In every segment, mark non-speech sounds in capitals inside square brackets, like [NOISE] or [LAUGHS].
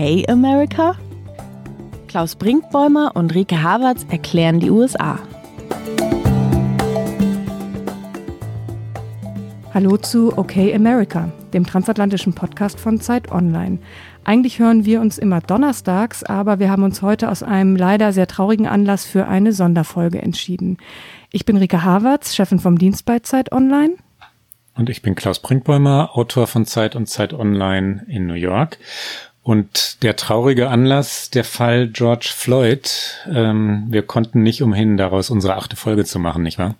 Okay America? Klaus Brinkbäumer und Rike Havertz erklären die USA. Hallo zu Okay America, dem transatlantischen Podcast von Zeit Online. Eigentlich hören wir uns immer donnerstags, aber wir haben uns heute aus einem leider sehr traurigen Anlass für eine Sonderfolge entschieden. Ich bin Rike Havertz, Chefin vom Dienst bei Zeit Online. Und ich bin Klaus Brinkbäumer, Autor von Zeit und Zeit Online in New York. Und der traurige Anlass, der Fall George Floyd, ähm, wir konnten nicht umhin, daraus unsere achte Folge zu machen, nicht wahr?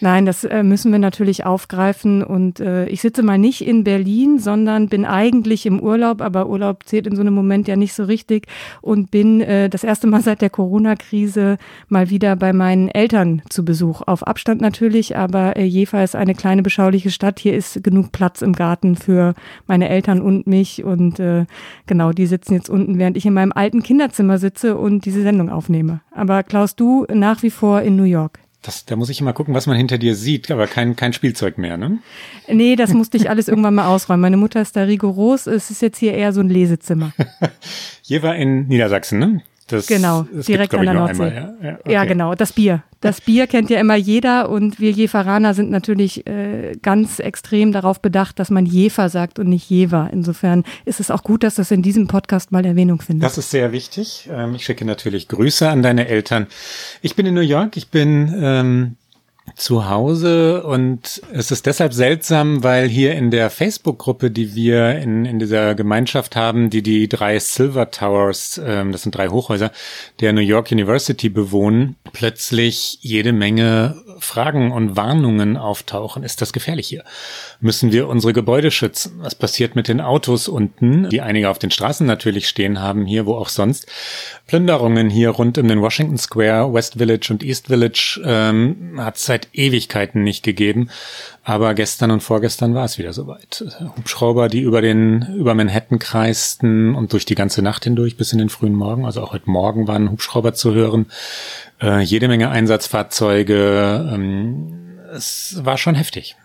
Nein, das äh, müssen wir natürlich aufgreifen. Und äh, ich sitze mal nicht in Berlin, sondern bin eigentlich im Urlaub, aber Urlaub zählt in so einem Moment ja nicht so richtig und bin äh, das erste Mal seit der Corona-Krise mal wieder bei meinen Eltern zu Besuch. Auf Abstand natürlich, aber äh, Jever ist eine kleine beschauliche Stadt. Hier ist genug Platz im Garten für meine Eltern und mich. Und äh, genau, die sitzen jetzt unten, während ich in meinem alten Kinderzimmer sitze und diese Sendung aufnehme. Aber Klaus, du nach wie vor in New York. Das, da muss ich immer gucken, was man hinter dir sieht, aber kein, kein Spielzeug mehr, ne? Nee, das musste ich alles irgendwann mal ausräumen. Meine Mutter ist da rigoros. Es ist jetzt hier eher so ein Lesezimmer. [LAUGHS] hier war in Niedersachsen, ne? Das, genau, das direkt an der Nordsee. Einmal, ja? Ja, okay. ja, genau, das Bier. Das [LAUGHS] Bier kennt ja immer jeder und wir Jeferaner sind natürlich äh, ganz extrem darauf bedacht, dass man Jefer sagt und nicht Jever. Insofern ist es auch gut, dass das in diesem Podcast mal Erwähnung findet. Das ist sehr wichtig. Ähm, ich schicke natürlich Grüße an deine Eltern. Ich bin in New York. Ich bin ähm, zu Hause und es ist deshalb seltsam, weil hier in der Facebook-Gruppe, die wir in, in dieser Gemeinschaft haben, die die drei Silver Towers, ähm, das sind drei Hochhäuser, der New York University bewohnen, plötzlich jede Menge Fragen und Warnungen auftauchen. Ist das gefährlich hier? Müssen wir unsere Gebäude schützen? Was passiert mit den Autos unten, die einige auf den Straßen natürlich stehen haben, hier wo auch sonst? Plünderungen hier rund um den Washington Square, West Village und East Village ähm, hat seit seit Ewigkeiten nicht gegeben. Aber gestern und vorgestern war es wieder soweit. Hubschrauber, die über den, über Manhattan kreisten und durch die ganze Nacht hindurch bis in den frühen Morgen. Also auch heute Morgen waren Hubschrauber zu hören. Äh, jede Menge Einsatzfahrzeuge. Ähm, es war schon heftig.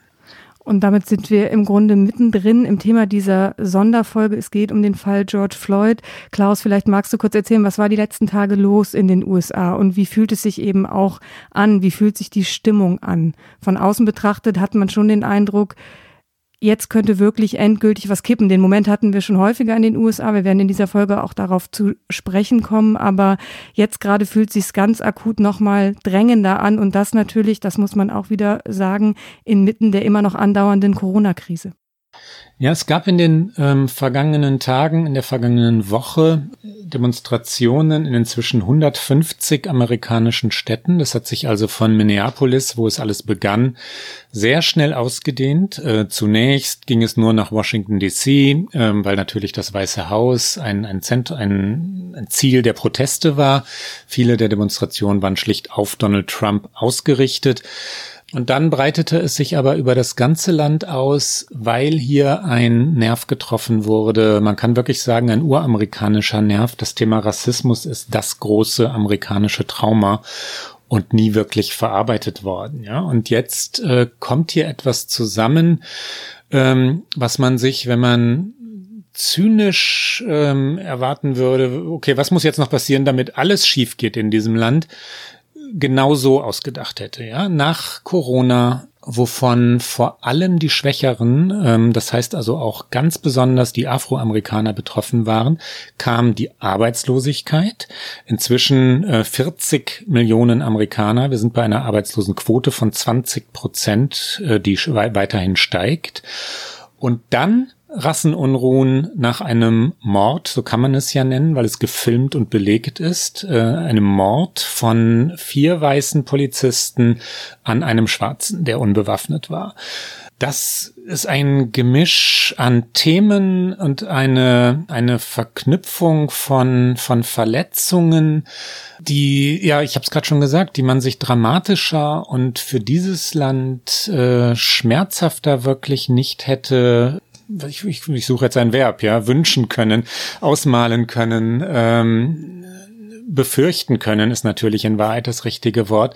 Und damit sind wir im Grunde mittendrin im Thema dieser Sonderfolge. Es geht um den Fall George Floyd. Klaus, vielleicht magst du kurz erzählen, was war die letzten Tage los in den USA und wie fühlt es sich eben auch an? Wie fühlt sich die Stimmung an? Von außen betrachtet hat man schon den Eindruck, jetzt könnte wirklich endgültig was kippen. Den Moment hatten wir schon häufiger in den USA. Wir werden in dieser Folge auch darauf zu sprechen kommen. Aber jetzt gerade fühlt sich ganz akut nochmal drängender an. Und das natürlich, das muss man auch wieder sagen, inmitten der immer noch andauernden Corona-Krise. Ja, es gab in den ähm, vergangenen Tagen, in der vergangenen Woche Demonstrationen in inzwischen 150 amerikanischen Städten. Das hat sich also von Minneapolis, wo es alles begann, sehr schnell ausgedehnt. Äh, zunächst ging es nur nach Washington DC, äh, weil natürlich das Weiße Haus ein, ein, Zent ein, ein Ziel der Proteste war. Viele der Demonstrationen waren schlicht auf Donald Trump ausgerichtet. Und dann breitete es sich aber über das ganze Land aus, weil hier ein Nerv getroffen wurde. Man kann wirklich sagen, ein uramerikanischer Nerv. Das Thema Rassismus ist das große amerikanische Trauma und nie wirklich verarbeitet worden. Ja, und jetzt äh, kommt hier etwas zusammen, ähm, was man sich, wenn man zynisch ähm, erwarten würde, okay, was muss jetzt noch passieren, damit alles schief geht in diesem Land? Genau so ausgedacht hätte, ja. Nach Corona, wovon vor allem die Schwächeren, ähm, das heißt also auch ganz besonders die Afroamerikaner betroffen waren, kam die Arbeitslosigkeit. Inzwischen äh, 40 Millionen Amerikaner. Wir sind bei einer Arbeitslosenquote von 20 Prozent, äh, die weiterhin steigt. Und dann Rassenunruhen nach einem Mord, so kann man es ja nennen, weil es gefilmt und belegt ist, äh, einem Mord von vier weißen Polizisten an einem Schwarzen, der unbewaffnet war. Das ist ein Gemisch an Themen und eine, eine Verknüpfung von, von Verletzungen, die, ja, ich habe es gerade schon gesagt, die man sich dramatischer und für dieses Land äh, schmerzhafter wirklich nicht hätte ich, ich, ich suche jetzt ein Verb, ja, wünschen können, ausmalen können, ähm, befürchten können, ist natürlich in Wahrheit das richtige Wort.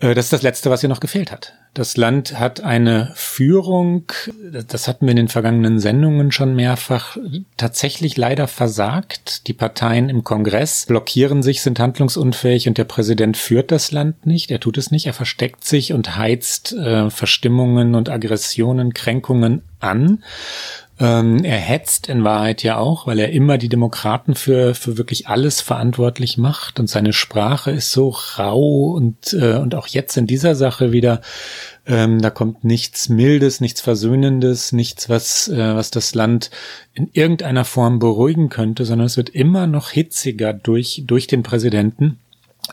Äh, das ist das Letzte, was ihr noch gefehlt hat. Das Land hat eine Führung, das hatten wir in den vergangenen Sendungen schon mehrfach, tatsächlich leider versagt. Die Parteien im Kongress blockieren sich, sind handlungsunfähig und der Präsident führt das Land nicht. Er tut es nicht. Er versteckt sich und heizt äh, Verstimmungen und Aggressionen, Kränkungen an. Ähm, er hetzt in Wahrheit ja auch, weil er immer die Demokraten für, für wirklich alles verantwortlich macht und seine Sprache ist so rau und, äh, und auch jetzt in dieser Sache wieder, ähm, da kommt nichts Mildes, nichts Versöhnendes, nichts, was, äh, was das Land in irgendeiner Form beruhigen könnte, sondern es wird immer noch hitziger durch, durch den Präsidenten.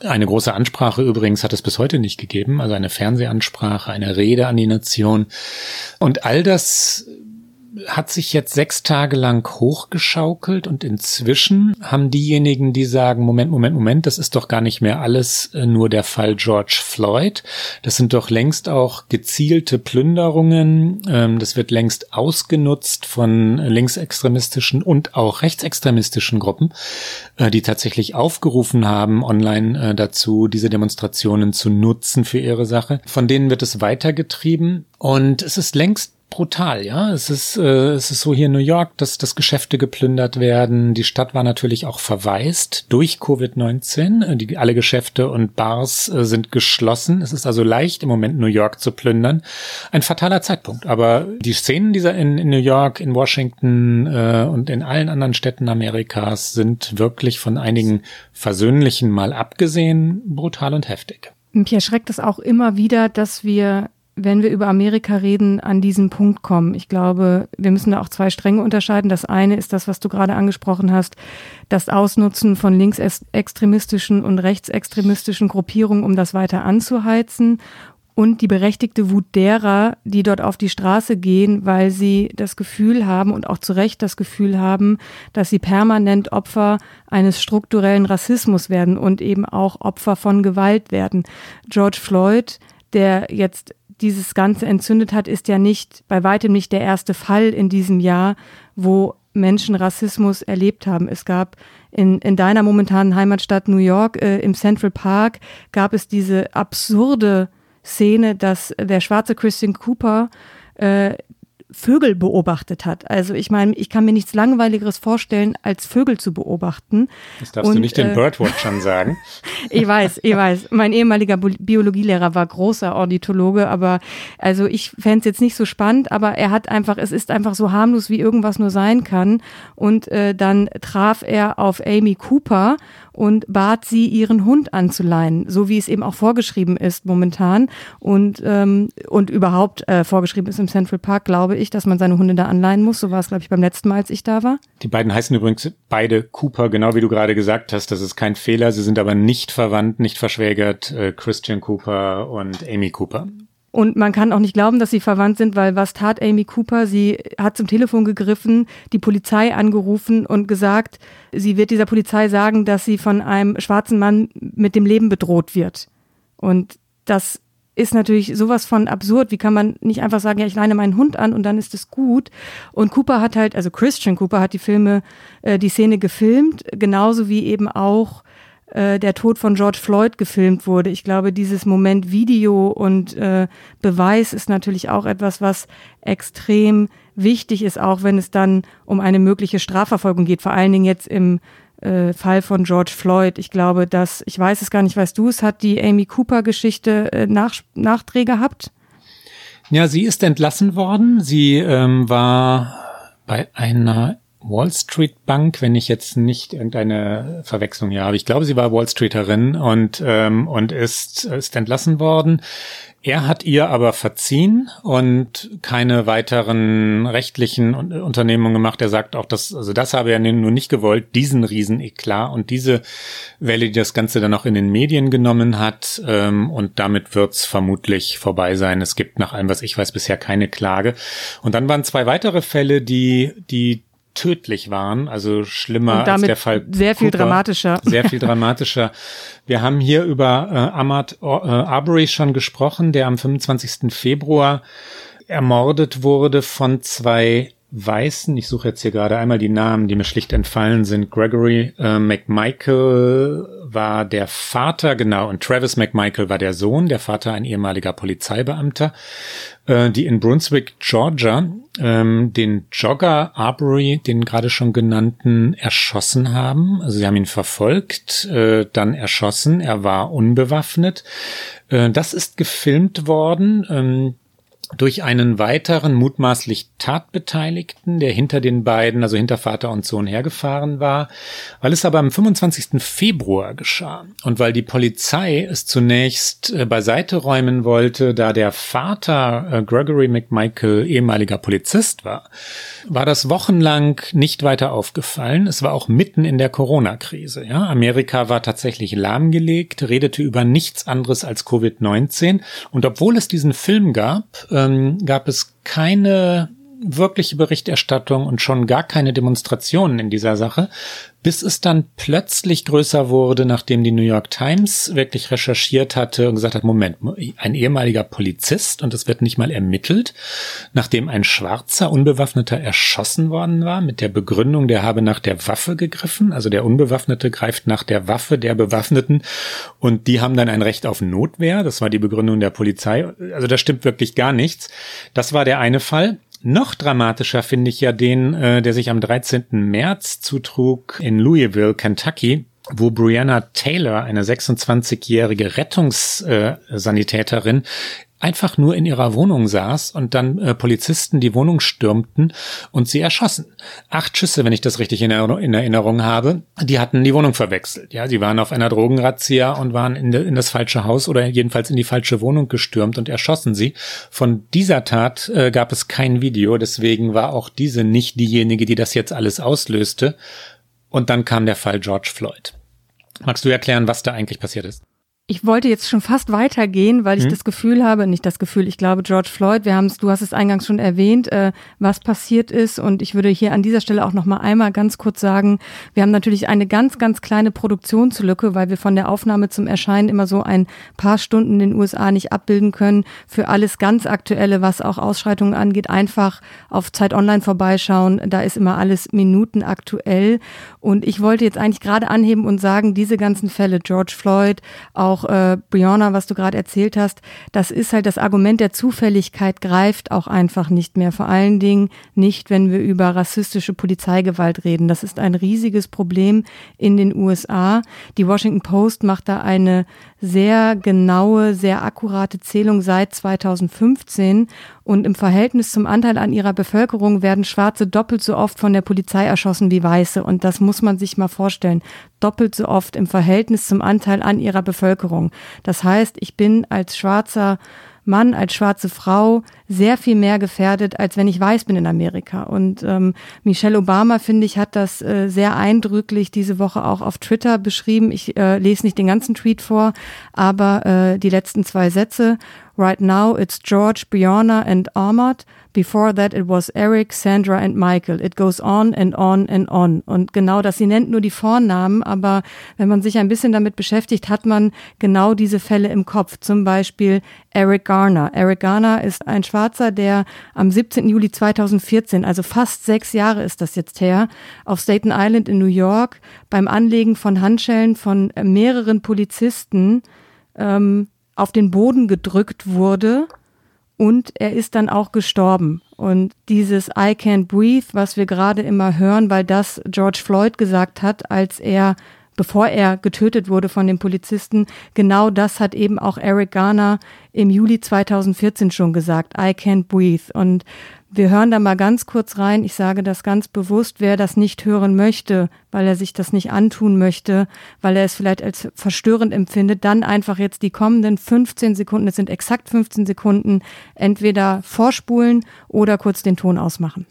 Eine große Ansprache übrigens hat es bis heute nicht gegeben, also eine Fernsehansprache, eine Rede an die Nation. Und all das hat sich jetzt sechs Tage lang hochgeschaukelt und inzwischen haben diejenigen, die sagen, Moment, Moment, Moment, das ist doch gar nicht mehr alles äh, nur der Fall George Floyd. Das sind doch längst auch gezielte Plünderungen. Ähm, das wird längst ausgenutzt von linksextremistischen und auch rechtsextremistischen Gruppen, äh, die tatsächlich aufgerufen haben, online äh, dazu, diese Demonstrationen zu nutzen für ihre Sache. Von denen wird es weitergetrieben und es ist längst brutal, ja. Es ist, äh, es ist so hier in New York, dass, dass Geschäfte geplündert werden. Die Stadt war natürlich auch verwaist durch Covid-19. Äh, die, alle Geschäfte und Bars äh, sind geschlossen. Es ist also leicht, im Moment New York zu plündern. Ein fataler Zeitpunkt. Aber die Szenen dieser in, in New York, in Washington äh, und in allen anderen Städten Amerikas sind wirklich von einigen versöhnlichen mal abgesehen brutal und heftig. Mich erschreckt es auch immer wieder, dass wir wenn wir über Amerika reden, an diesen Punkt kommen. Ich glaube, wir müssen da auch zwei Stränge unterscheiden. Das eine ist das, was du gerade angesprochen hast, das Ausnutzen von linksextremistischen und rechtsextremistischen Gruppierungen, um das weiter anzuheizen und die berechtigte Wut derer, die dort auf die Straße gehen, weil sie das Gefühl haben und auch zu Recht das Gefühl haben, dass sie permanent Opfer eines strukturellen Rassismus werden und eben auch Opfer von Gewalt werden. George Floyd, der jetzt dieses Ganze entzündet hat, ist ja nicht, bei weitem nicht der erste Fall in diesem Jahr, wo Menschen Rassismus erlebt haben. Es gab in, in deiner momentanen Heimatstadt New York äh, im Central Park gab es diese absurde Szene, dass der schwarze Christian Cooper äh, Vögel beobachtet hat. Also ich meine, ich kann mir nichts Langweiligeres vorstellen, als Vögel zu beobachten. Das darfst Und, du nicht den äh, Birdwatchern sagen. [LAUGHS] ich weiß, ich weiß. Mein ehemaliger Biologielehrer war großer Ornithologe, aber also ich fände es jetzt nicht so spannend, aber er hat einfach, es ist einfach so harmlos, wie irgendwas nur sein kann. Und äh, dann traf er auf Amy Cooper und bat sie, ihren Hund anzuleihen, so wie es eben auch vorgeschrieben ist momentan und, ähm, und überhaupt äh, vorgeschrieben ist im Central Park, glaube ich, dass man seine Hunde da anleihen muss. So war es, glaube ich, beim letzten Mal, als ich da war. Die beiden heißen übrigens beide Cooper, genau wie du gerade gesagt hast. Das ist kein Fehler. Sie sind aber nicht verwandt, nicht verschwägert. Äh, Christian Cooper und Amy Cooper. Und man kann auch nicht glauben, dass sie verwandt sind, weil was tat Amy Cooper? Sie hat zum Telefon gegriffen, die Polizei angerufen und gesagt, sie wird dieser Polizei sagen, dass sie von einem schwarzen Mann mit dem Leben bedroht wird. Und das ist natürlich sowas von absurd. Wie kann man nicht einfach sagen, ja, ich leine meinen Hund an und dann ist es gut? Und Cooper hat halt, also Christian Cooper hat die Filme, äh, die Szene gefilmt, genauso wie eben auch äh, der Tod von George Floyd gefilmt wurde. Ich glaube, dieses Moment Video und äh, Beweis ist natürlich auch etwas, was extrem wichtig ist, auch wenn es dann um eine mögliche Strafverfolgung geht, vor allen Dingen jetzt im äh, Fall von George Floyd. Ich glaube, dass, ich weiß es gar nicht, weißt du es, hat die Amy Cooper-Geschichte äh, nach, Nachträge gehabt? Ja, sie ist entlassen worden. Sie ähm, war bei einer Wall Street Bank, wenn ich jetzt nicht irgendeine Verwechslung hier habe. Ich glaube, sie war Wall Streeterin und, ähm, und ist, ist entlassen worden. Er hat ihr aber verziehen und keine weiteren rechtlichen Unternehmungen gemacht. Er sagt auch, dass, also das habe er nur nicht gewollt, diesen Rieseneklat und diese Welle, die das Ganze dann auch in den Medien genommen hat. Ähm, und damit wird's vermutlich vorbei sein. Es gibt nach allem, was ich weiß, bisher keine Klage. Und dann waren zwei weitere Fälle, die, die tödlich waren, also schlimmer als der Fall. Sehr viel Cooper, dramatischer. Sehr viel [LAUGHS] dramatischer. Wir haben hier über äh, Ahmad äh, Arbery schon gesprochen, der am 25. Februar ermordet wurde von zwei Weißen. Ich suche jetzt hier gerade einmal die Namen, die mir schlicht entfallen sind. Gregory äh, McMichael war der Vater, genau, und Travis McMichael war der Sohn, der Vater ein ehemaliger Polizeibeamter, äh, die in Brunswick, Georgia, ähm, den Jogger Arbery, den gerade schon genannten, erschossen haben. Also sie haben ihn verfolgt, äh, dann erschossen. Er war unbewaffnet. Äh, das ist gefilmt worden. Ähm, durch einen weiteren mutmaßlich Tatbeteiligten, der hinter den beiden, also hinter Vater und Sohn hergefahren war, weil es aber am 25. Februar geschah und weil die Polizei es zunächst äh, beiseite räumen wollte, da der Vater äh, Gregory McMichael ehemaliger Polizist war, war das wochenlang nicht weiter aufgefallen. Es war auch mitten in der Corona-Krise. Ja? Amerika war tatsächlich lahmgelegt, redete über nichts anderes als Covid-19 und obwohl es diesen Film gab, ähm, gab es keine wirkliche Berichterstattung und schon gar keine Demonstrationen in dieser Sache, bis es dann plötzlich größer wurde, nachdem die New York Times wirklich recherchiert hatte und gesagt hat, Moment, ein ehemaliger Polizist und es wird nicht mal ermittelt, nachdem ein schwarzer Unbewaffneter erschossen worden war, mit der Begründung, der habe nach der Waffe gegriffen, also der Unbewaffnete greift nach der Waffe der Bewaffneten und die haben dann ein Recht auf Notwehr, das war die Begründung der Polizei, also da stimmt wirklich gar nichts. Das war der eine Fall. Noch dramatischer finde ich ja den, äh, der sich am 13. März zutrug in Louisville, Kentucky, wo Brianna Taylor, eine 26-jährige Rettungssanitäterin, einfach nur in ihrer Wohnung saß und dann äh, Polizisten die Wohnung stürmten und sie erschossen. Acht Schüsse, wenn ich das richtig in, Erinnerung, in Erinnerung habe, die hatten die Wohnung verwechselt. Ja, sie waren auf einer Drogenrazzia und waren in, de, in das falsche Haus oder jedenfalls in die falsche Wohnung gestürmt und erschossen sie. Von dieser Tat äh, gab es kein Video, deswegen war auch diese nicht diejenige, die das jetzt alles auslöste. Und dann kam der Fall George Floyd. Magst du erklären, was da eigentlich passiert ist? Ich wollte jetzt schon fast weitergehen, weil ich hm. das Gefühl habe, nicht das Gefühl, ich glaube George Floyd, wir haben es, du hast es eingangs schon erwähnt, äh, was passiert ist und ich würde hier an dieser Stelle auch noch mal einmal ganz kurz sagen, wir haben natürlich eine ganz ganz kleine Produktionslücke, weil wir von der Aufnahme zum Erscheinen immer so ein paar Stunden in den USA nicht abbilden können. Für alles ganz aktuelle, was auch Ausschreitungen angeht, einfach auf Zeit Online vorbeischauen, da ist immer alles Minuten aktuell und ich wollte jetzt eigentlich gerade anheben und sagen, diese ganzen Fälle George Floyd, auch auch äh, Brianna, was du gerade erzählt hast, das ist halt das Argument der Zufälligkeit greift auch einfach nicht mehr. Vor allen Dingen nicht, wenn wir über rassistische Polizeigewalt reden. Das ist ein riesiges Problem in den USA. Die Washington Post macht da eine sehr genaue, sehr akkurate Zählung seit 2015 und im Verhältnis zum Anteil an ihrer Bevölkerung werden Schwarze doppelt so oft von der Polizei erschossen wie Weiße und das muss man sich mal vorstellen. Doppelt so oft im Verhältnis zum Anteil an ihrer Bevölkerung. Das heißt, ich bin als schwarzer Mann, als schwarze Frau sehr viel mehr gefährdet, als wenn ich weiß bin in Amerika. Und ähm, Michelle Obama, finde ich, hat das äh, sehr eindrücklich diese Woche auch auf Twitter beschrieben. Ich äh, lese nicht den ganzen Tweet vor, aber äh, die letzten zwei Sätze. Right now it's George, Brianna and Ahmad. Before that it was Eric, Sandra and Michael. It goes on and on and on. Und genau das, sie nennt nur die Vornamen, aber wenn man sich ein bisschen damit beschäftigt, hat man genau diese Fälle im Kopf. Zum Beispiel Eric Garner. Eric Garner ist ein Schwarzer, der am 17. Juli 2014, also fast sechs Jahre ist das jetzt her, auf Staten Island in New York beim Anlegen von Handschellen von mehreren Polizisten ähm, auf den Boden gedrückt wurde und er ist dann auch gestorben. Und dieses I can't breathe, was wir gerade immer hören, weil das George Floyd gesagt hat, als er bevor er getötet wurde von den Polizisten. Genau das hat eben auch Eric Garner im Juli 2014 schon gesagt. I can't breathe. Und wir hören da mal ganz kurz rein. Ich sage das ganz bewusst, wer das nicht hören möchte, weil er sich das nicht antun möchte, weil er es vielleicht als verstörend empfindet, dann einfach jetzt die kommenden 15 Sekunden, es sind exakt 15 Sekunden, entweder vorspulen oder kurz den Ton ausmachen.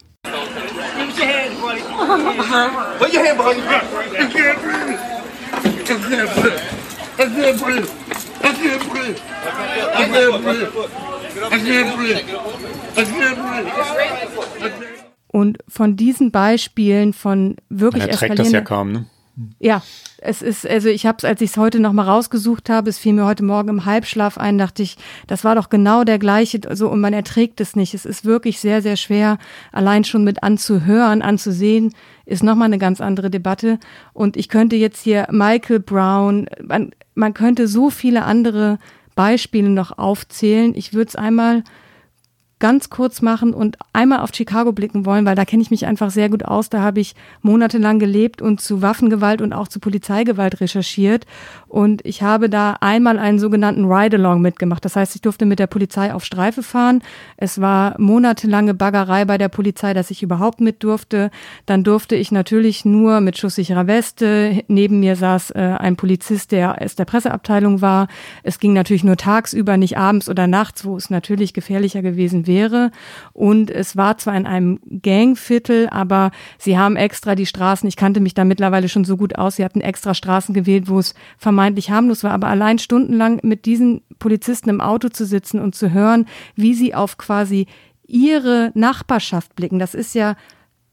Und von diesen Beispielen von wirklich er trägt das ja kaum, ne? Ja, Es ist, also ich habe es, als ich es heute noch mal rausgesucht habe, es fiel mir heute Morgen im Halbschlaf ein, dachte ich, das war doch genau der gleiche, so und man erträgt es nicht. Es ist wirklich sehr, sehr schwer, allein schon mit anzuhören, anzusehen, ist noch mal eine ganz andere Debatte. Und ich könnte jetzt hier Michael Brown, man, man könnte so viele andere Beispiele noch aufzählen. Ich würde es einmal ganz kurz machen und einmal auf Chicago blicken wollen, weil da kenne ich mich einfach sehr gut aus. Da habe ich monatelang gelebt und zu Waffengewalt und auch zu Polizeigewalt recherchiert. Und ich habe da einmal einen sogenannten Ride-Along mitgemacht. Das heißt, ich durfte mit der Polizei auf Streife fahren. Es war monatelange Baggerei bei der Polizei, dass ich überhaupt mit durfte. Dann durfte ich natürlich nur mit schusssicherer Weste. Neben mir saß äh, ein Polizist, der aus der Presseabteilung war. Es ging natürlich nur tagsüber, nicht abends oder nachts, wo es natürlich gefährlicher gewesen wäre. Und es war zwar in einem Gangviertel, aber sie haben extra die Straßen, ich kannte mich da mittlerweile schon so gut aus, sie hatten extra Straßen gewählt, wo es harmlos war, aber allein stundenlang mit diesen Polizisten im Auto zu sitzen und zu hören, wie sie auf quasi ihre Nachbarschaft blicken, das ist ja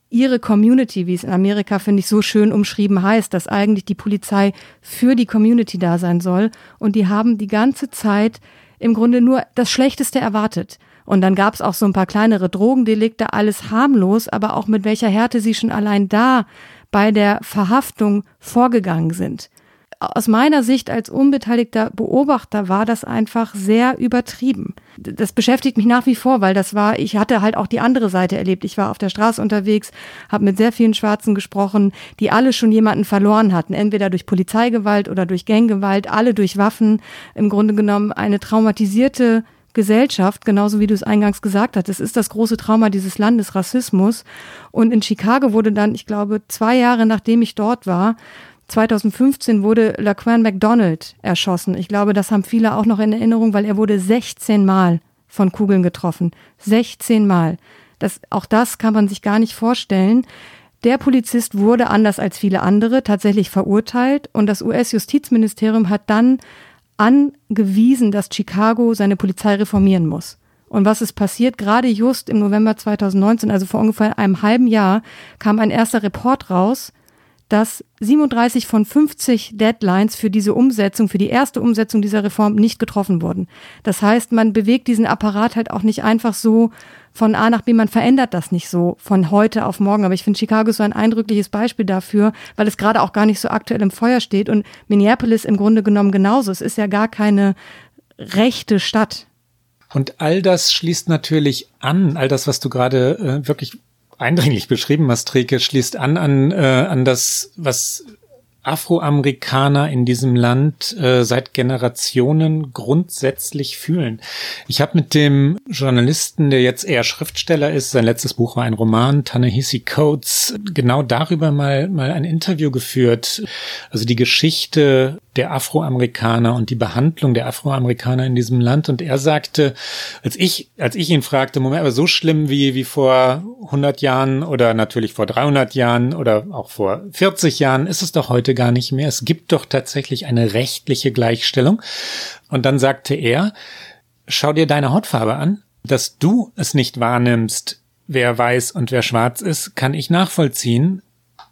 ihre Community, wie es in Amerika, finde ich, so schön umschrieben heißt, dass eigentlich die Polizei für die Community da sein soll. Und die haben die ganze Zeit im Grunde nur das Schlechteste erwartet. Und dann gab es auch so ein paar kleinere Drogendelikte, alles harmlos, aber auch mit welcher Härte sie schon allein da bei der Verhaftung vorgegangen sind. Aus meiner Sicht als unbeteiligter Beobachter war das einfach sehr übertrieben. Das beschäftigt mich nach wie vor, weil das war, ich hatte halt auch die andere Seite erlebt. Ich war auf der Straße unterwegs, habe mit sehr vielen Schwarzen gesprochen, die alle schon jemanden verloren hatten, entweder durch Polizeigewalt oder durch Ganggewalt, alle durch Waffen. Im Grunde genommen eine traumatisierte Gesellschaft, genauso wie du es eingangs gesagt hast. Es ist das große Trauma dieses Landes, Rassismus. Und in Chicago wurde dann, ich glaube, zwei Jahre nachdem ich dort war, 2015 wurde Laquan McDonald erschossen. Ich glaube, das haben viele auch noch in Erinnerung, weil er wurde 16 Mal von Kugeln getroffen. 16 Mal. Das, auch das kann man sich gar nicht vorstellen. Der Polizist wurde anders als viele andere tatsächlich verurteilt und das US-Justizministerium hat dann angewiesen, dass Chicago seine Polizei reformieren muss. Und was ist passiert? Gerade just im November 2019, also vor ungefähr einem halben Jahr, kam ein erster Report raus, dass 37 von 50 Deadlines für diese Umsetzung, für die erste Umsetzung dieser Reform nicht getroffen wurden. Das heißt, man bewegt diesen Apparat halt auch nicht einfach so von A nach B, man verändert das nicht so von heute auf morgen. Aber ich finde, Chicago ist so ein eindrückliches Beispiel dafür, weil es gerade auch gar nicht so aktuell im Feuer steht und Minneapolis im Grunde genommen genauso. Es ist ja gar keine rechte Stadt. Und all das schließt natürlich an, all das, was du gerade äh, wirklich eindringlich beschrieben, Mastreke, schließt an an, äh, an das, was Afroamerikaner in diesem Land äh, seit Generationen grundsätzlich fühlen. Ich habe mit dem Journalisten, der jetzt eher Schriftsteller ist, sein letztes Buch war ein Roman, Tanehisi Coates, genau darüber mal, mal ein Interview geführt. Also die Geschichte der Afroamerikaner und die Behandlung der Afroamerikaner in diesem Land. Und er sagte, als ich, als ich ihn fragte, Moment, aber so schlimm wie, wie vor 100 Jahren oder natürlich vor 300 Jahren oder auch vor 40 Jahren ist es doch heute gar nicht mehr. Es gibt doch tatsächlich eine rechtliche Gleichstellung. Und dann sagte er, schau dir deine Hautfarbe an, dass du es nicht wahrnimmst, wer weiß und wer schwarz ist, kann ich nachvollziehen.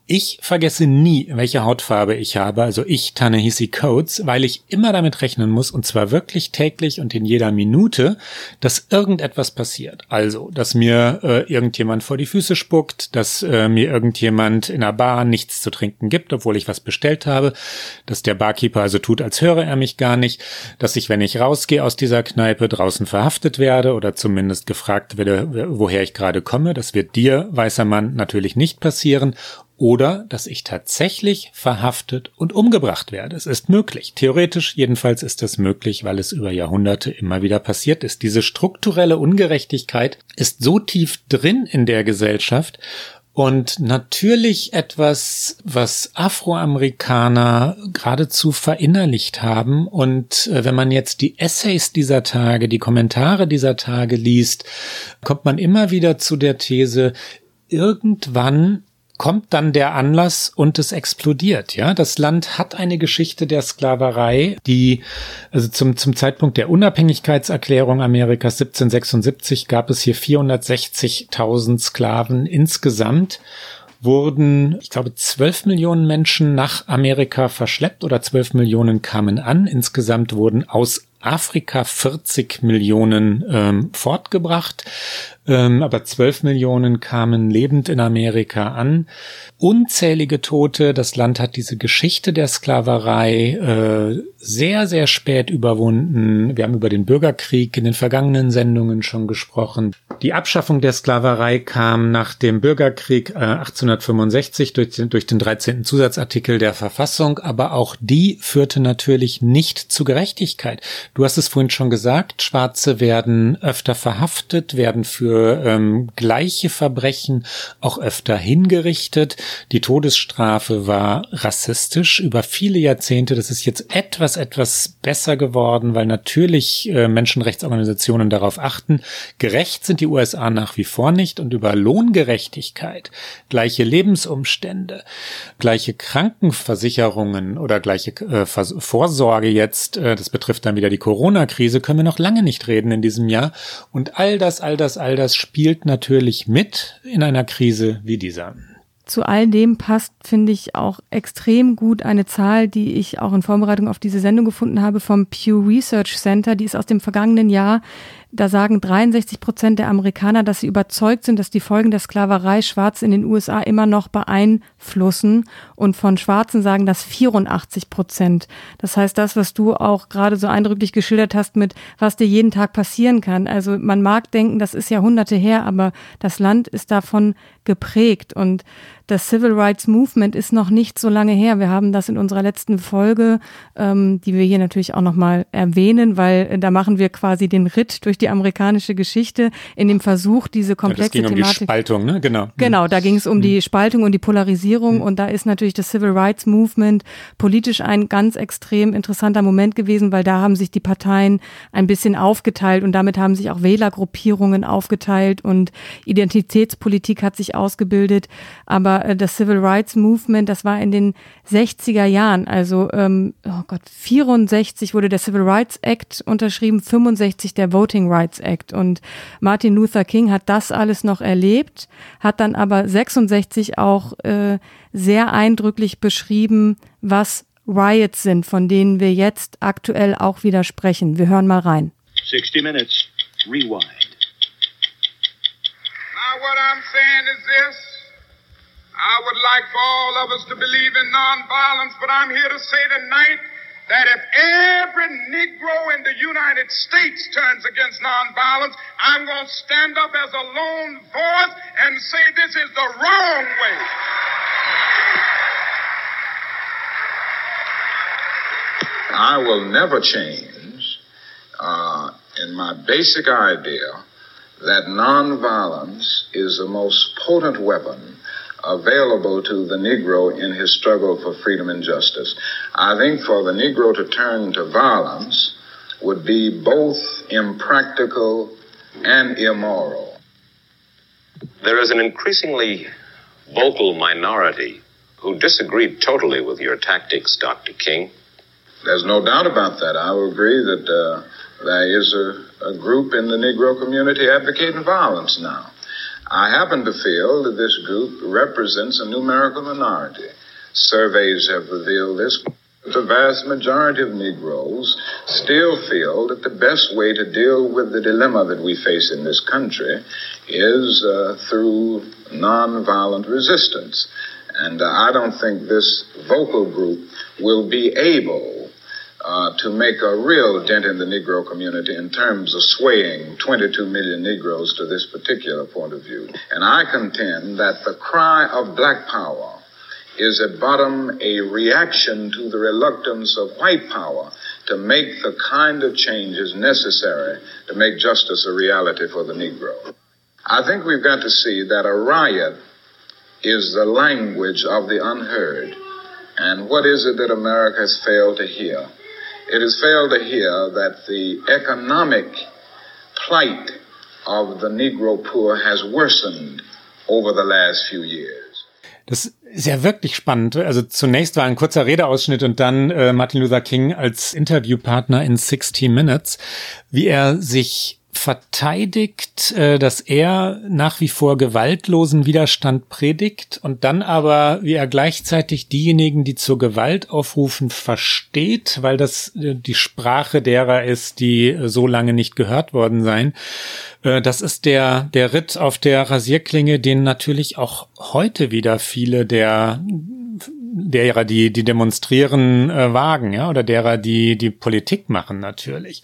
Ich vergesse nie, welche Hautfarbe ich habe, also ich Tanehisi Codes, weil ich immer damit rechnen muss, und zwar wirklich täglich und in jeder Minute, dass irgendetwas passiert. Also, dass mir äh, irgendjemand vor die Füße spuckt, dass äh, mir irgendjemand in der Bar nichts zu trinken gibt, obwohl ich was bestellt habe, dass der Barkeeper also tut, als höre er mich gar nicht, dass ich, wenn ich rausgehe aus dieser Kneipe, draußen verhaftet werde oder zumindest gefragt werde, woher ich gerade komme. Das wird dir, weißer Mann, natürlich nicht passieren oder dass ich tatsächlich verhaftet und umgebracht werde. Es ist möglich. Theoretisch jedenfalls ist es möglich, weil es über Jahrhunderte immer wieder passiert ist. Diese strukturelle Ungerechtigkeit ist so tief drin in der Gesellschaft und natürlich etwas, was Afroamerikaner geradezu verinnerlicht haben. Und äh, wenn man jetzt die Essays dieser Tage, die Kommentare dieser Tage liest, kommt man immer wieder zu der These, irgendwann kommt dann der Anlass und es explodiert. Ja, das Land hat eine Geschichte der Sklaverei, die also zum zum Zeitpunkt der Unabhängigkeitserklärung Amerikas 1776 gab es hier 460.000 Sklaven insgesamt wurden, ich glaube, 12 Millionen Menschen nach Amerika verschleppt oder 12 Millionen kamen an. Insgesamt wurden aus Afrika 40 Millionen ähm, fortgebracht, ähm, aber 12 Millionen kamen lebend in Amerika an. Unzählige Tote. Das Land hat diese Geschichte der Sklaverei äh, sehr, sehr spät überwunden. Wir haben über den Bürgerkrieg in den vergangenen Sendungen schon gesprochen. Die Abschaffung der Sklaverei kam nach dem Bürgerkrieg äh, 1865 durch den, durch den 13. Zusatzartikel der Verfassung, aber auch die führte natürlich nicht zu Gerechtigkeit. Du hast es vorhin schon gesagt, Schwarze werden öfter verhaftet, werden für ähm, gleiche Verbrechen auch öfter hingerichtet. Die Todesstrafe war rassistisch über viele Jahrzehnte. Das ist jetzt etwas, etwas besser geworden, weil natürlich äh, Menschenrechtsorganisationen darauf achten. Gerecht sind die USA nach wie vor nicht und über Lohngerechtigkeit, gleiche Lebensumstände, gleiche Krankenversicherungen oder gleiche äh, Vorsorge jetzt, äh, das betrifft dann wieder die Corona-Krise, können wir noch lange nicht reden in diesem Jahr. Und all das, all das, all das spielt natürlich mit in einer Krise wie dieser. Zu all dem passt, finde ich, auch extrem gut eine Zahl, die ich auch in Vorbereitung auf diese Sendung gefunden habe vom Pew Research Center. Die ist aus dem vergangenen Jahr. Da sagen 63 Prozent der Amerikaner, dass sie überzeugt sind, dass die Folgen der Sklaverei Schwarze in den USA immer noch beeinflussen. Und von Schwarzen sagen das 84 Prozent. Das heißt, das, was du auch gerade so eindrücklich geschildert hast mit, was dir jeden Tag passieren kann. Also man mag denken, das ist Jahrhunderte her, aber das Land ist davon geprägt. Und das Civil Rights Movement ist noch nicht so lange her. Wir haben das in unserer letzten Folge, ähm, die wir hier natürlich auch nochmal erwähnen, weil äh, da machen wir quasi den Ritt durch die amerikanische Geschichte in dem Versuch, diese komplexe ja, das ging Thematik. Um die Spaltung, ne? Genau. Genau, da ging es um mhm. die Spaltung und die Polarisierung mhm. und da ist natürlich das Civil Rights Movement politisch ein ganz extrem interessanter Moment gewesen, weil da haben sich die Parteien ein bisschen aufgeteilt und damit haben sich auch Wählergruppierungen aufgeteilt und Identitätspolitik hat sich ausgebildet. Aber aber äh, das Civil Rights Movement, das war in den 60er Jahren, also ähm, oh Gott, 64 wurde der Civil Rights Act unterschrieben, 65 der Voting Rights Act und Martin Luther King hat das alles noch erlebt, hat dann aber 66 auch äh, sehr eindrücklich beschrieben, was Riots sind, von denen wir jetzt aktuell auch wieder sprechen. Wir hören mal rein. 60 Minutes, rewind. Now what I'm saying is this. I would like for all of us to believe in nonviolence, but I'm here to say tonight that if every Negro in the United States turns against nonviolence, I'm going to stand up as a lone voice and say this is the wrong way. I will never change uh, in my basic idea that nonviolence is the most potent weapon available to the Negro in his struggle for freedom and justice. I think for the Negro to turn to violence would be both impractical and immoral. There is an increasingly vocal minority who disagreed totally with your tactics, Dr. King. There's no doubt about that. I will agree that uh, there is a, a group in the Negro community advocating violence now. I happen to feel that this group represents a numerical minority. Surveys have revealed this. The vast majority of Negroes still feel that the best way to deal with the dilemma that we face in this country is uh, through nonviolent resistance. And uh, I don't think this vocal group will be able uh, to make a real dent in the Negro community in terms of swaying 22 million Negroes to this particular point of view. And I contend that the cry of black power is at bottom a reaction to the reluctance of white power to make the kind of changes necessary to make justice a reality for the Negro. I think we've got to see that a riot is the language of the unheard. And what is it that America has failed to hear? It has failed to hear that the economic plight of the Negro poor has worsened over the last few years. Das ist ja wirklich spannend. Also zunächst war ein kurzer Redeausschnitt und dann äh, Martin Luther King als Interviewpartner in 60 Minutes, wie er sich verteidigt, äh, dass er nach wie vor gewaltlosen Widerstand predigt und dann aber, wie er gleichzeitig diejenigen, die zur Gewalt aufrufen, versteht, weil das äh, die Sprache derer ist, die so lange nicht gehört worden seien. Äh, das ist der, der Ritt auf der Rasierklinge, den natürlich auch heute wieder viele der derer, die, die demonstrieren, äh, wagen, ja, oder derer, die die Politik machen natürlich.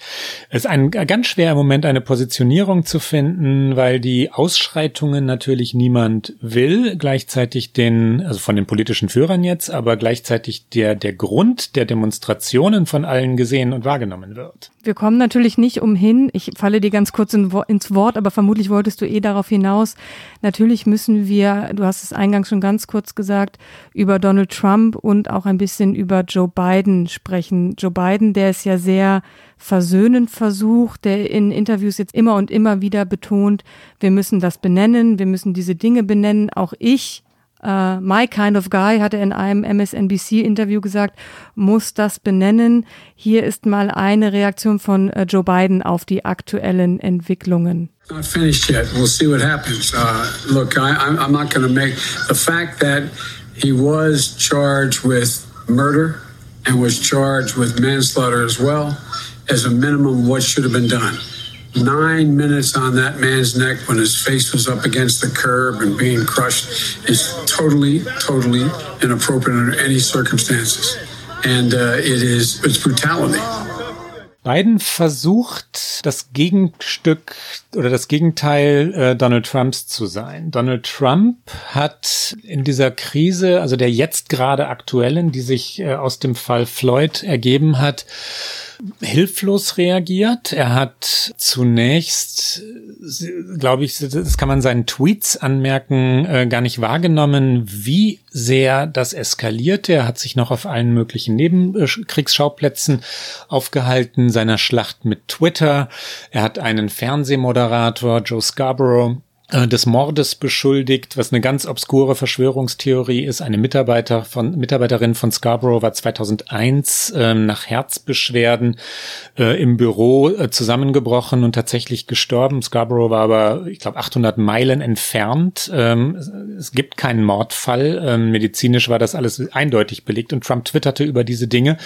Es ist ein ganz schwer im Moment eine Positionierung zu finden, weil die Ausschreitungen natürlich niemand will, gleichzeitig den, also von den politischen Führern jetzt, aber gleichzeitig der, der Grund der Demonstrationen von allen gesehen und wahrgenommen wird. Wir kommen natürlich nicht umhin, ich falle dir ganz kurz ins Wort, aber vermutlich wolltest du eh darauf hinaus. Natürlich müssen wir, du hast es eingangs schon ganz kurz gesagt, über Donald Trump und auch ein bisschen über Joe Biden sprechen. Joe Biden, der es ja sehr versöhnend versucht, der in Interviews jetzt immer und immer wieder betont, wir müssen das benennen, wir müssen diese Dinge benennen. Auch ich Uh, my kind of guy, hat er in einem MSNBC-Interview gesagt, muss das benennen. Hier ist mal eine Reaktion von uh, Joe Biden auf die aktuellen Entwicklungen. Not finished yet. We'll see what happens. Uh, look, I, I'm not going to make the fact that he was charged with murder and was charged with manslaughter as well as a minimum what should have been done. nine minutes on that man's neck when his face was up against the curb and being crushed is totally, totally inappropriate under any circumstances. And uh, it is, it's brutality. Biden versucht, das Gegenstück oder das Gegenteil äh, Donald Trumps zu sein. Donald Trump hat in dieser Krise, also der jetzt gerade aktuellen, die sich äh, aus dem Fall Floyd ergeben hat, hilflos reagiert. Er hat zunächst, glaube ich, das kann man seinen Tweets anmerken, äh, gar nicht wahrgenommen, wie sehr das eskalierte. Er hat sich noch auf allen möglichen Nebenkriegsschauplätzen aufgehalten, seiner Schlacht mit Twitter. Er hat einen Fernsehmoderator, Joe Scarborough, äh, des Mordes beschuldigt, was eine ganz obskure Verschwörungstheorie ist. Eine Mitarbeiter von, Mitarbeiterin von Scarborough war 2001 äh, nach Herzbeschwerden äh, im Büro äh, zusammengebrochen und tatsächlich gestorben. Scarborough war aber, ich glaube, 800 Meilen entfernt. Ähm, es gibt keinen Mordfall. Ähm, medizinisch war das alles eindeutig belegt und Trump twitterte über diese Dinge,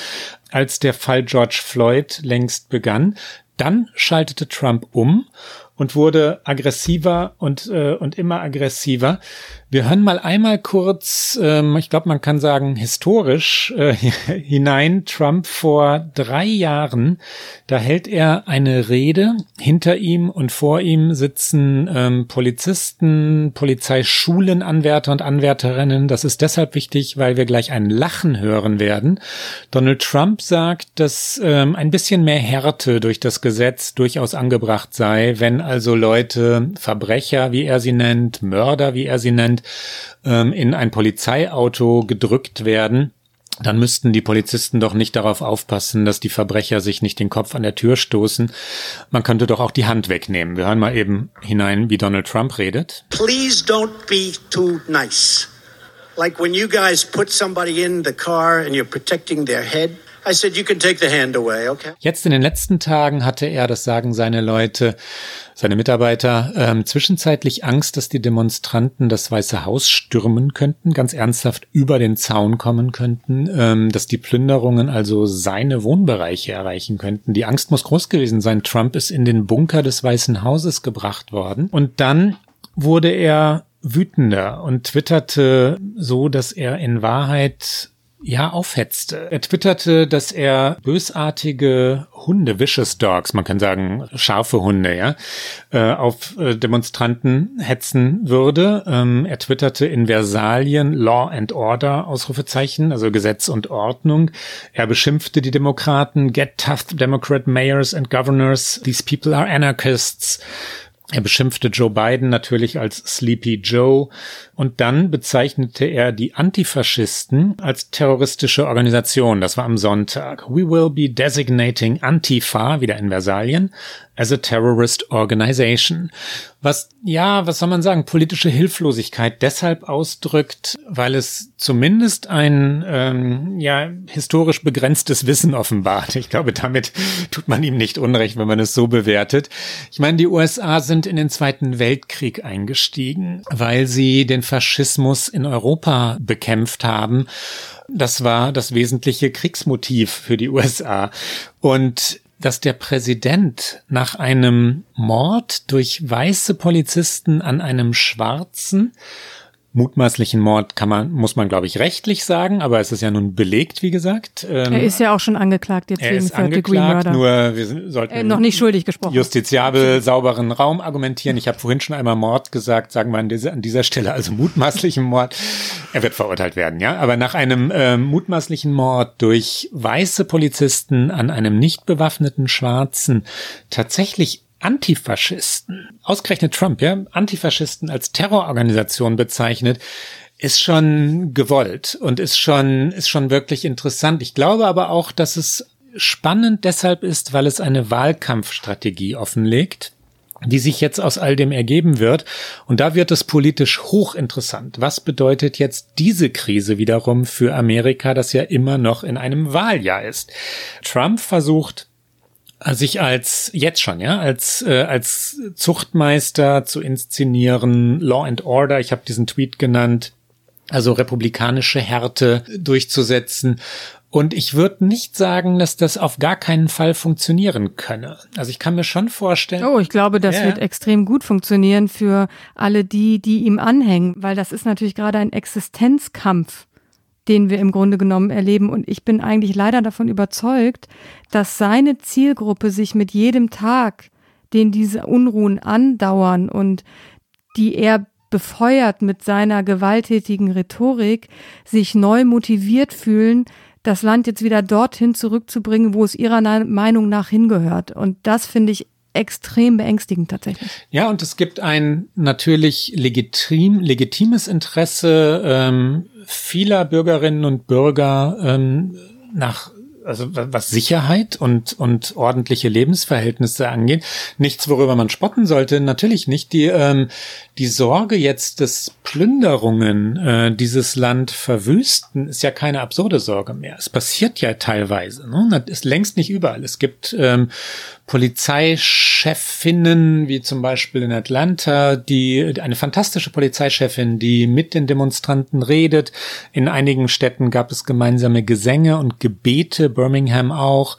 als der Fall George Floyd längst begann. Dann schaltete Trump um und wurde aggressiver und, äh, und immer aggressiver. Wir hören mal einmal kurz, ähm, ich glaube, man kann sagen, historisch äh, [LAUGHS] hinein. Trump vor drei Jahren, da hält er eine Rede. Hinter ihm und vor ihm sitzen ähm, Polizisten, Polizeischulenanwärter und Anwärterinnen. Das ist deshalb wichtig, weil wir gleich ein Lachen hören werden. Donald Trump sagt, dass ähm, ein bisschen mehr Härte durch das Gesetz durchaus angebracht sei, wenn also Leute, Verbrecher, wie er sie nennt, Mörder, wie er sie nennt, ähm, in ein Polizeiauto gedrückt werden, dann müssten die Polizisten doch nicht darauf aufpassen, dass die Verbrecher sich nicht den Kopf an der Tür stoßen. Man könnte doch auch die Hand wegnehmen. Wir hören mal eben hinein, wie Donald Trump redet. Please don't be too nice. Like when you guys put somebody in the car and you're protecting their head. I said you can take the hand away, okay? Jetzt in den letzten Tagen hatte er, das sagen seine Leute, seine Mitarbeiter ähm, zwischenzeitlich Angst, dass die Demonstranten das Weiße Haus stürmen könnten, ganz ernsthaft über den Zaun kommen könnten, ähm, dass die Plünderungen also seine Wohnbereiche erreichen könnten. Die Angst muss groß gewesen sein. Trump ist in den Bunker des Weißen Hauses gebracht worden. Und dann wurde er wütender und twitterte so, dass er in Wahrheit ja, aufhetzte. Er twitterte, dass er bösartige Hunde, vicious dogs, man kann sagen scharfe Hunde, ja, äh, auf äh, Demonstranten hetzen würde. Ähm, er twitterte in Versalien Law and Order, Ausrufezeichen, also Gesetz und Ordnung. Er beschimpfte die Demokraten, get tough Democrat mayors and governors, these people are anarchists. Er beschimpfte Joe Biden natürlich als Sleepy Joe und dann bezeichnete er die Antifaschisten als terroristische Organisation. Das war am Sonntag. We will be designating Antifa, wieder in Versalien, as a terrorist organization. Was, ja, was soll man sagen, politische Hilflosigkeit deshalb ausdrückt, weil es zumindest ein, ähm, ja, historisch begrenztes Wissen offenbart. Ich glaube, damit tut man ihm nicht unrecht, wenn man es so bewertet. Ich meine, die USA sind in den Zweiten Weltkrieg eingestiegen, weil sie den Faschismus in Europa bekämpft haben. Das war das wesentliche Kriegsmotiv für die USA. Und dass der Präsident nach einem Mord durch weiße Polizisten an einem Schwarzen mutmaßlichen Mord kann man, muss man glaube ich rechtlich sagen, aber es ist ja nun belegt, wie gesagt. Ähm, er ist ja auch schon angeklagt jetzt er wegen ist angeklagt, nur wir sollten äh, noch nicht schuldig gesprochen. Justiziabel, sauberen Raum argumentieren. Ich habe vorhin schon einmal Mord gesagt, sagen wir an dieser, an dieser Stelle also mutmaßlichen Mord. Er wird verurteilt werden, ja. Aber nach einem äh, mutmaßlichen Mord durch weiße Polizisten an einem nicht bewaffneten Schwarzen tatsächlich Antifaschisten, ausgerechnet Trump, ja, Antifaschisten als Terrororganisation bezeichnet, ist schon gewollt und ist schon, ist schon wirklich interessant. Ich glaube aber auch, dass es spannend deshalb ist, weil es eine Wahlkampfstrategie offenlegt die sich jetzt aus all dem ergeben wird. Und da wird es politisch hochinteressant. Was bedeutet jetzt diese Krise wiederum für Amerika, das ja immer noch in einem Wahljahr ist? Trump versucht sich als jetzt schon, ja, als äh, als Zuchtmeister zu inszenieren, Law and Order, ich habe diesen Tweet genannt, also republikanische Härte durchzusetzen. Und ich würde nicht sagen, dass das auf gar keinen Fall funktionieren könne. Also ich kann mir schon vorstellen. Oh, ich glaube, das ja. wird extrem gut funktionieren für alle die, die ihm anhängen, weil das ist natürlich gerade ein Existenzkampf den wir im Grunde genommen erleben. Und ich bin eigentlich leider davon überzeugt, dass seine Zielgruppe sich mit jedem Tag, den diese Unruhen andauern und die er befeuert mit seiner gewalttätigen Rhetorik, sich neu motiviert fühlen, das Land jetzt wieder dorthin zurückzubringen, wo es ihrer Meinung nach hingehört. Und das finde ich extrem beängstigend tatsächlich. Ja, und es gibt ein natürlich legitim, legitimes Interesse ähm, vieler Bürgerinnen und Bürger ähm, nach also was Sicherheit und, und ordentliche Lebensverhältnisse angeht, nichts, worüber man spotten sollte. Natürlich nicht. Die, ähm, die Sorge jetzt, dass Plünderungen äh, dieses Land verwüsten, ist ja keine absurde Sorge mehr. Es passiert ja teilweise. Ne? Das ist längst nicht überall. Es gibt ähm, Polizeichefinnen, wie zum Beispiel in Atlanta, die eine fantastische Polizeichefin, die mit den Demonstranten redet. In einigen Städten gab es gemeinsame Gesänge und Gebete, Birmingham auch,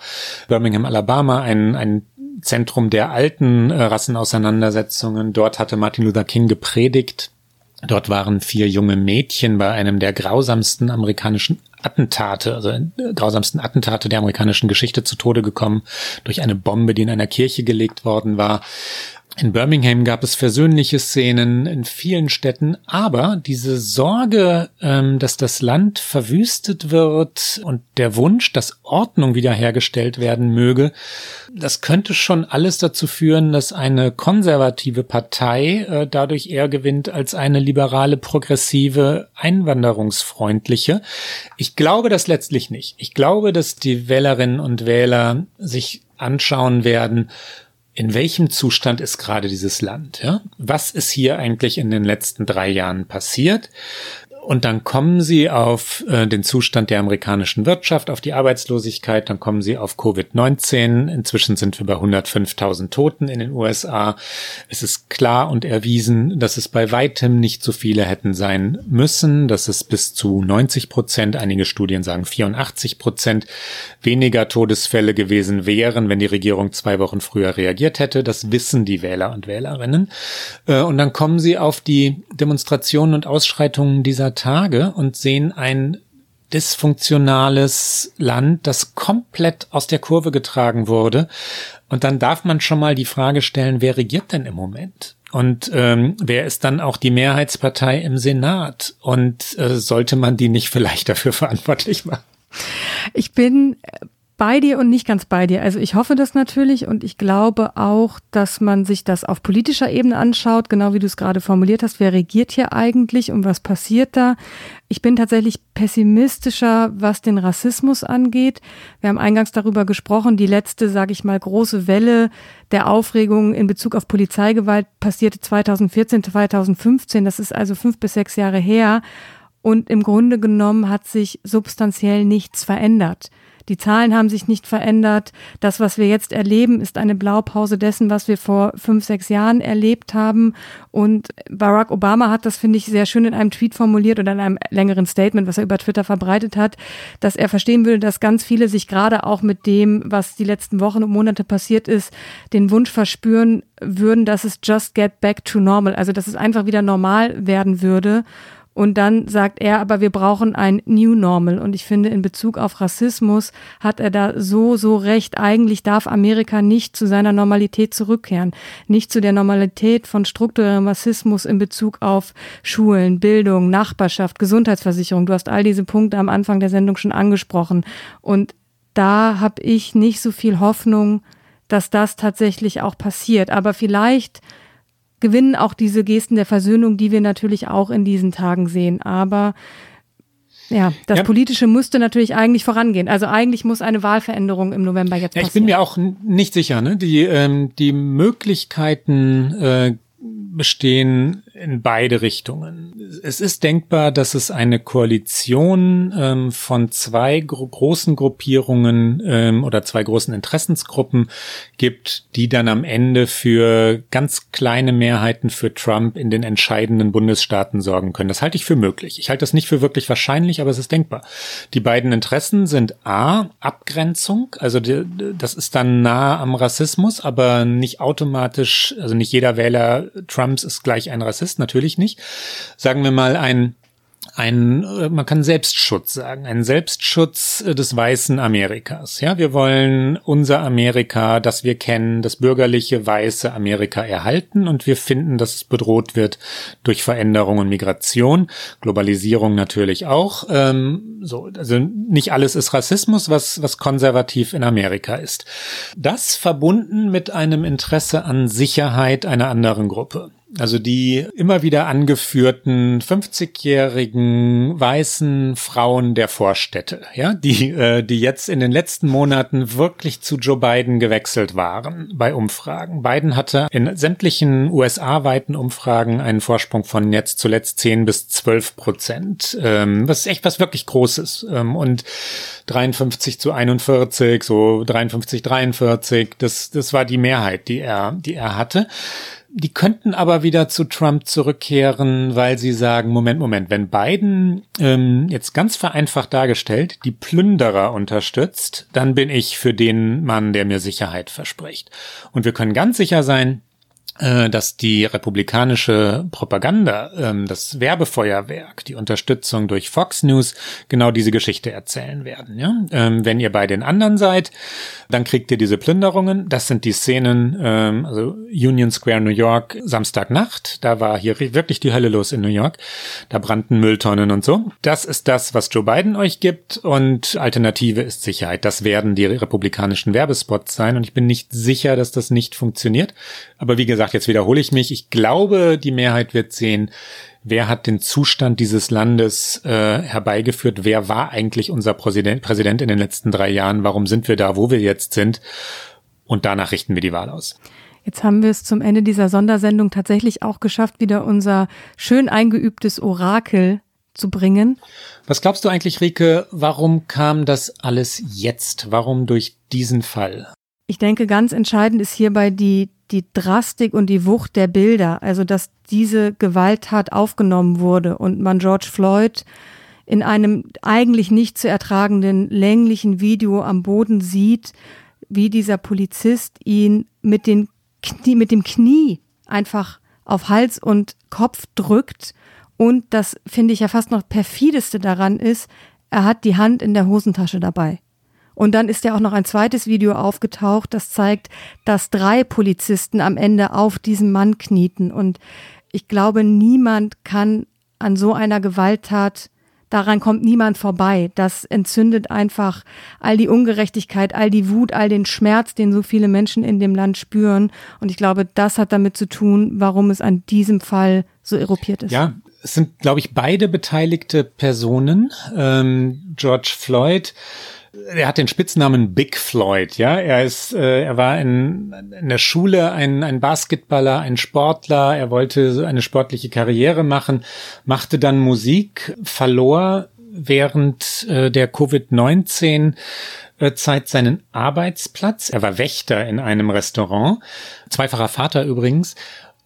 Birmingham, Alabama, ein, ein Zentrum der alten äh, Rassenauseinandersetzungen. Dort hatte Martin Luther King gepredigt. Dort waren vier junge Mädchen bei einem der grausamsten amerikanischen Attentate, also äh, grausamsten Attentate der amerikanischen Geschichte zu Tode gekommen durch eine Bombe, die in einer Kirche gelegt worden war. In Birmingham gab es versöhnliche Szenen in vielen Städten, aber diese Sorge, ähm, dass das Land verwüstet wird und der Wunsch, dass Ordnung wiederhergestellt werden möge, das könnte schon alles dazu führen, dass eine konservative Partei äh, dadurch eher gewinnt als eine liberale, progressive, einwanderungsfreundliche. Ich glaube das letztlich nicht. Ich glaube, dass die Wählerinnen und Wähler sich anschauen werden, in welchem Zustand ist gerade dieses Land? Ja? Was ist hier eigentlich in den letzten drei Jahren passiert? Und dann kommen sie auf äh, den Zustand der amerikanischen Wirtschaft, auf die Arbeitslosigkeit, dann kommen sie auf Covid-19. Inzwischen sind wir bei 105.000 Toten in den USA. Es ist klar und erwiesen, dass es bei weitem nicht so viele hätten sein müssen, dass es bis zu 90 Prozent, einige Studien sagen 84 Prozent weniger Todesfälle gewesen wären, wenn die Regierung zwei Wochen früher reagiert hätte. Das wissen die Wähler und Wählerinnen. Äh, und dann kommen sie auf die Demonstrationen und Ausschreitungen dieser Tage und sehen ein dysfunktionales Land, das komplett aus der Kurve getragen wurde. Und dann darf man schon mal die Frage stellen, wer regiert denn im Moment? Und ähm, wer ist dann auch die Mehrheitspartei im Senat? Und äh, sollte man die nicht vielleicht [LAUGHS] dafür verantwortlich machen? Ich bin bei dir und nicht ganz bei dir. Also ich hoffe das natürlich und ich glaube auch, dass man sich das auf politischer Ebene anschaut, genau wie du es gerade formuliert hast. Wer regiert hier eigentlich und was passiert da? Ich bin tatsächlich pessimistischer, was den Rassismus angeht. Wir haben eingangs darüber gesprochen, die letzte, sage ich mal, große Welle der Aufregung in Bezug auf Polizeigewalt passierte 2014, 2015. Das ist also fünf bis sechs Jahre her. Und im Grunde genommen hat sich substanziell nichts verändert. Die Zahlen haben sich nicht verändert. Das, was wir jetzt erleben, ist eine Blaupause dessen, was wir vor fünf, sechs Jahren erlebt haben. Und Barack Obama hat das, finde ich, sehr schön in einem Tweet formuliert oder in einem längeren Statement, was er über Twitter verbreitet hat, dass er verstehen würde, dass ganz viele sich gerade auch mit dem, was die letzten Wochen und Monate passiert ist, den Wunsch verspüren würden, dass es just get back to normal, also dass es einfach wieder normal werden würde. Und dann sagt er, aber wir brauchen ein New Normal. Und ich finde, in Bezug auf Rassismus hat er da so, so recht. Eigentlich darf Amerika nicht zu seiner Normalität zurückkehren. Nicht zu der Normalität von strukturellem Rassismus in Bezug auf Schulen, Bildung, Nachbarschaft, Gesundheitsversicherung. Du hast all diese Punkte am Anfang der Sendung schon angesprochen. Und da habe ich nicht so viel Hoffnung, dass das tatsächlich auch passiert. Aber vielleicht gewinnen auch diese Gesten der Versöhnung, die wir natürlich auch in diesen Tagen sehen. Aber ja, das ja. Politische müsste natürlich eigentlich vorangehen. Also eigentlich muss eine Wahlveränderung im November jetzt passieren. Ja, ich bin mir auch nicht sicher. Ne? Die, ähm, die Möglichkeiten äh, bestehen in beide Richtungen. Es ist denkbar, dass es eine Koalition ähm, von zwei gro großen Gruppierungen ähm, oder zwei großen Interessensgruppen gibt, die dann am Ende für ganz kleine Mehrheiten für Trump in den entscheidenden Bundesstaaten sorgen können. Das halte ich für möglich. Ich halte das nicht für wirklich wahrscheinlich, aber es ist denkbar. Die beiden Interessen sind A, Abgrenzung, also die, das ist dann nah am Rassismus, aber nicht automatisch, also nicht jeder Wähler Trumps ist gleich ein Rassist ist, natürlich nicht. Sagen wir mal ein ein, äh, man kann Selbstschutz sagen, ein Selbstschutz äh, des weißen Amerikas. Ja, wir wollen unser Amerika, das wir kennen, das bürgerliche weiße Amerika erhalten und wir finden, dass es bedroht wird durch Veränderung und Migration, Globalisierung natürlich auch. Ähm, so, also nicht alles ist Rassismus, was was konservativ in Amerika ist. Das verbunden mit einem Interesse an Sicherheit einer anderen Gruppe. Also die immer wieder angeführten 50-jährigen weißen Frauen der Vorstädte, ja, die, äh, die jetzt in den letzten Monaten wirklich zu Joe Biden gewechselt waren bei Umfragen. Biden hatte in sämtlichen USA-weiten Umfragen einen Vorsprung von jetzt zuletzt 10 bis 12 Prozent, ähm, was echt was wirklich Großes. Ähm, und 53 zu 41, so 53, 43, das, das war die Mehrheit, die er, die er hatte. Die könnten aber wieder zu Trump zurückkehren, weil sie sagen, Moment, Moment, wenn Biden ähm, jetzt ganz vereinfacht dargestellt die Plünderer unterstützt, dann bin ich für den Mann, der mir Sicherheit verspricht. Und wir können ganz sicher sein, dass die republikanische Propaganda, ähm, das Werbefeuerwerk, die Unterstützung durch Fox News genau diese Geschichte erzählen werden. Ja? Ähm, wenn ihr bei den anderen seid, dann kriegt ihr diese Plünderungen. Das sind die Szenen, ähm, also Union Square, New York, Samstagnacht. Da war hier wirklich die Hölle los in New York. Da brannten Mülltonnen und so. Das ist das, was Joe Biden euch gibt und Alternative ist Sicherheit. Das werden die republikanischen Werbespots sein und ich bin nicht sicher, dass das nicht funktioniert. Aber wie gesagt, gesagt, jetzt wiederhole ich mich. Ich glaube, die Mehrheit wird sehen, wer hat den Zustand dieses Landes äh, herbeigeführt, wer war eigentlich unser Präsident, Präsident in den letzten drei Jahren, warum sind wir da, wo wir jetzt sind. Und danach richten wir die Wahl aus. Jetzt haben wir es zum Ende dieser Sondersendung tatsächlich auch geschafft, wieder unser schön eingeübtes Orakel zu bringen. Was glaubst du eigentlich, Rike, warum kam das alles jetzt? Warum durch diesen Fall? Ich denke, ganz entscheidend ist hierbei die die Drastik und die Wucht der Bilder, also dass diese Gewalttat aufgenommen wurde und man George Floyd in einem eigentlich nicht zu ertragenden länglichen Video am Boden sieht, wie dieser Polizist ihn mit, den Knie, mit dem Knie einfach auf Hals und Kopf drückt. Und das finde ich ja fast noch perfideste daran ist, er hat die Hand in der Hosentasche dabei. Und dann ist ja auch noch ein zweites Video aufgetaucht, das zeigt, dass drei Polizisten am Ende auf diesem Mann knieten. Und ich glaube, niemand kann an so einer Gewalttat daran kommt niemand vorbei. Das entzündet einfach all die Ungerechtigkeit, all die Wut, all den Schmerz, den so viele Menschen in dem Land spüren. Und ich glaube, das hat damit zu tun, warum es an diesem Fall so erupiert ist. Ja, es sind, glaube ich, beide beteiligte Personen. Ähm, George Floyd er hat den Spitznamen Big Floyd, ja. Er ist, äh, er war in, in der Schule ein, ein Basketballer, ein Sportler. Er wollte eine sportliche Karriere machen, machte dann Musik, verlor während äh, der Covid-19 Zeit seinen Arbeitsplatz. Er war Wächter in einem Restaurant, zweifacher Vater übrigens,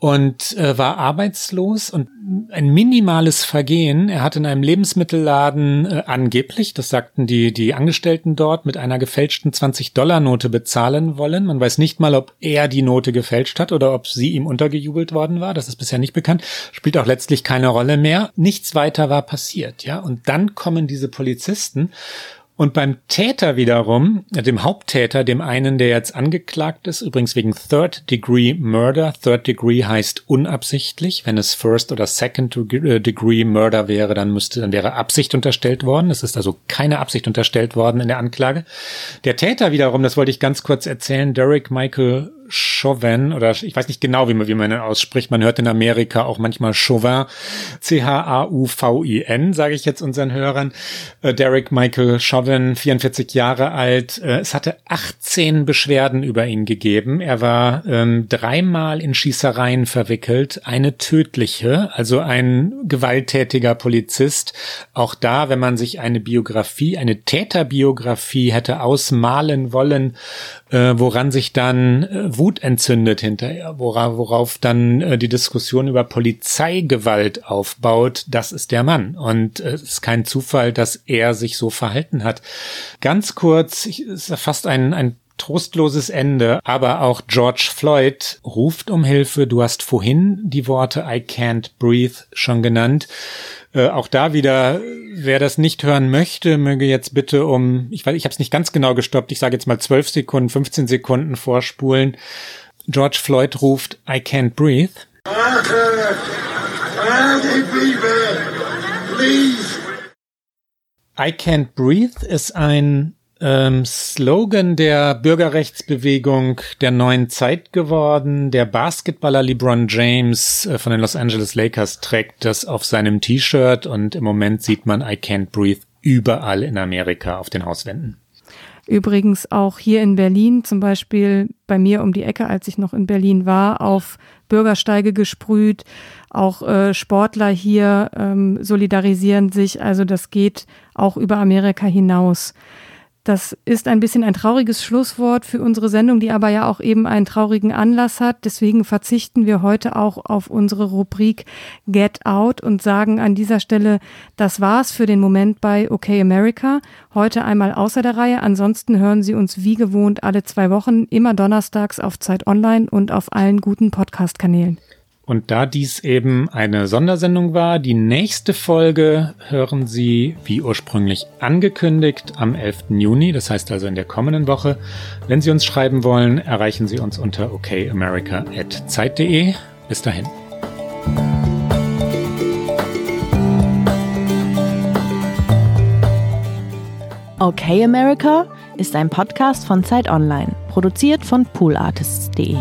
und äh, war arbeitslos und ein minimales Vergehen. Er hat in einem Lebensmittelladen äh, angeblich, das sagten die, die Angestellten dort, mit einer gefälschten 20-Dollar-Note bezahlen wollen. Man weiß nicht mal, ob er die Note gefälscht hat oder ob sie ihm untergejubelt worden war. Das ist bisher nicht bekannt. Spielt auch letztlich keine Rolle mehr. Nichts weiter war passiert, ja. Und dann kommen diese Polizisten und beim Täter wiederum, dem Haupttäter, dem einen, der jetzt angeklagt ist, übrigens wegen Third Degree Murder. Third Degree heißt unabsichtlich. Wenn es First oder Second äh, Degree Murder wäre, dann müsste, dann wäre Absicht unterstellt worden. Es ist also keine Absicht unterstellt worden in der Anklage. Der Täter wiederum, das wollte ich ganz kurz erzählen, Derek Michael Chauvin oder ich weiß nicht genau, wie man, wie man ihn ausspricht. Man hört in Amerika auch manchmal Chauvin. C-H-A-U-V-I-N, sage ich jetzt unseren Hörern. Äh, Derek Michael Chauvin, 44 Jahre alt. Äh, es hatte 18 Beschwerden über ihn gegeben. Er war ähm, dreimal in Schießereien verwickelt. Eine tödliche, also ein gewalttätiger Polizist. Auch da, wenn man sich eine Biografie, eine Täterbiografie hätte ausmalen wollen, äh, woran sich dann äh, Wut entzündet hinterher, worauf, worauf dann äh, die Diskussion über Polizeigewalt aufbaut, das ist der Mann. Und äh, es ist kein Zufall, dass er sich so verhalten hat. Ganz kurz, ich, es ist fast ein, ein trostloses Ende, aber auch George Floyd ruft um Hilfe. Du hast vorhin die Worte I can't breathe schon genannt. Äh, auch da wieder, wer das nicht hören möchte, möge jetzt bitte um, ich weiß, ich habe es nicht ganz genau gestoppt, ich sage jetzt mal 12 Sekunden, 15 Sekunden vorspulen. George Floyd ruft I can't breathe. I can't breathe ist ein ähm, Slogan der Bürgerrechtsbewegung der neuen Zeit geworden. Der Basketballer LeBron James äh, von den Los Angeles Lakers trägt das auf seinem T-Shirt und im Moment sieht man I Can't Breathe überall in Amerika auf den Hauswänden. Übrigens auch hier in Berlin, zum Beispiel bei mir um die Ecke, als ich noch in Berlin war, auf Bürgersteige gesprüht. Auch äh, Sportler hier ähm, solidarisieren sich. Also das geht auch über Amerika hinaus. Das ist ein bisschen ein trauriges Schlusswort für unsere Sendung, die aber ja auch eben einen traurigen Anlass hat. Deswegen verzichten wir heute auch auf unsere Rubrik Get Out und sagen an dieser Stelle, das war's für den Moment bei OK America. Heute einmal außer der Reihe. Ansonsten hören Sie uns wie gewohnt alle zwei Wochen, immer donnerstags auf Zeit Online und auf allen guten Podcast-Kanälen. Und da dies eben eine Sondersendung war, die nächste Folge hören Sie, wie ursprünglich angekündigt, am 11. Juni, das heißt also in der kommenden Woche. Wenn Sie uns schreiben wollen, erreichen Sie uns unter okamerica.zeit.de. Bis dahin. Okay America ist ein Podcast von Zeit Online, produziert von poolartists.de.